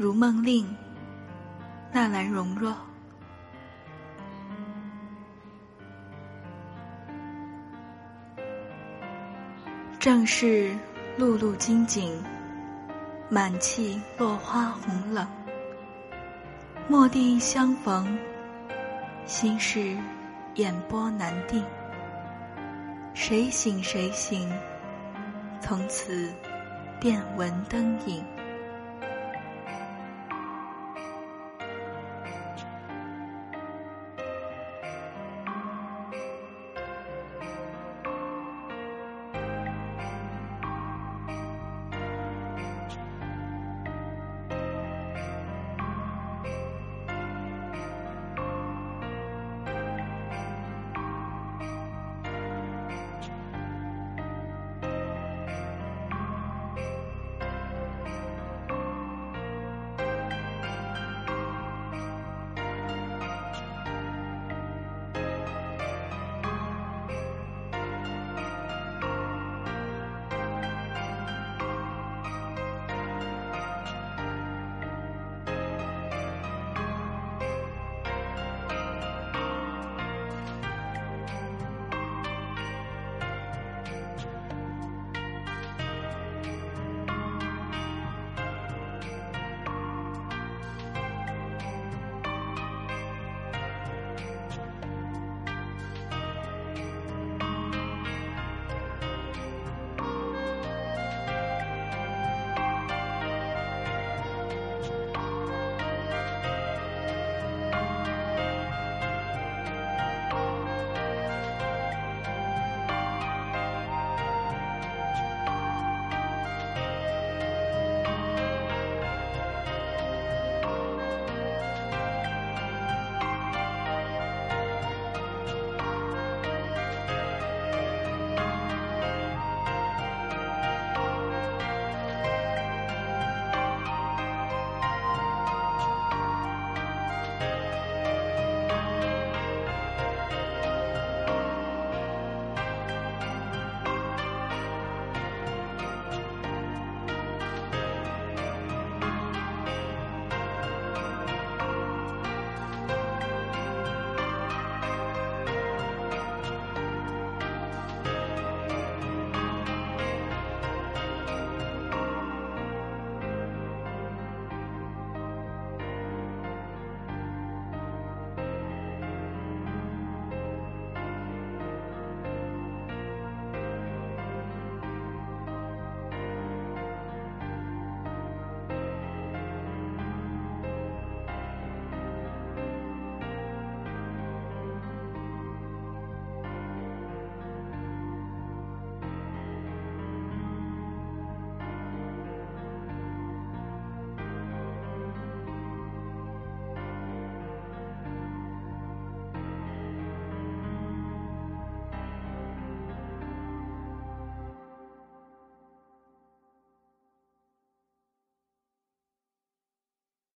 如梦令，纳兰容若。正是露露金井，满气落花红冷。蓦地相逢，心事眼波难定。谁醒谁醒，从此便闻灯影。